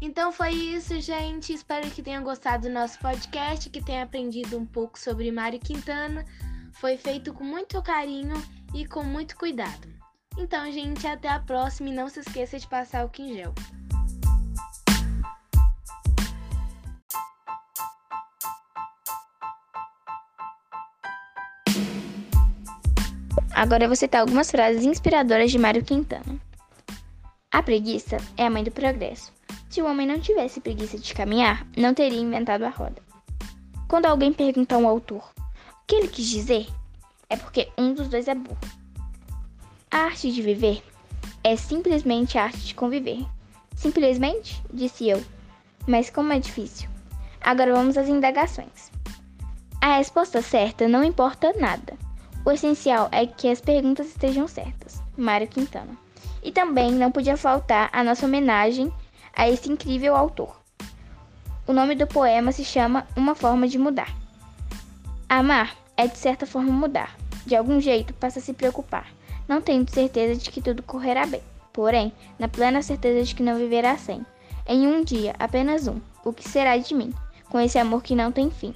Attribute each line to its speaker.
Speaker 1: Então foi isso, gente. Espero que tenham gostado do nosso podcast, que tenham aprendido um pouco sobre Mário Quintana. Foi feito com muito carinho e com muito cuidado. Então, gente, até a próxima e não se esqueça de passar o quingel.
Speaker 2: Agora eu vou citar algumas frases inspiradoras de Mário Quintana. A preguiça é a mãe do progresso. Se o homem não tivesse preguiça de caminhar, não teria inventado a roda. Quando alguém pergunta ao autor o que ele quis dizer, é porque um dos dois é burro. A arte de viver é simplesmente a arte de conviver. Simplesmente, disse eu. Mas como é difícil. Agora vamos às indagações. A resposta certa não importa nada. O essencial é que as perguntas estejam certas. Mário Quintana. E também não podia faltar a nossa homenagem a esse incrível autor. O nome do poema se chama Uma Forma de Mudar. Amar é de certa forma mudar. De algum jeito passa a se preocupar, não tendo certeza de que tudo correrá bem. Porém, na plena certeza de que não viverá sem. Em um dia, apenas um. O que será de mim, com esse amor que não tem fim?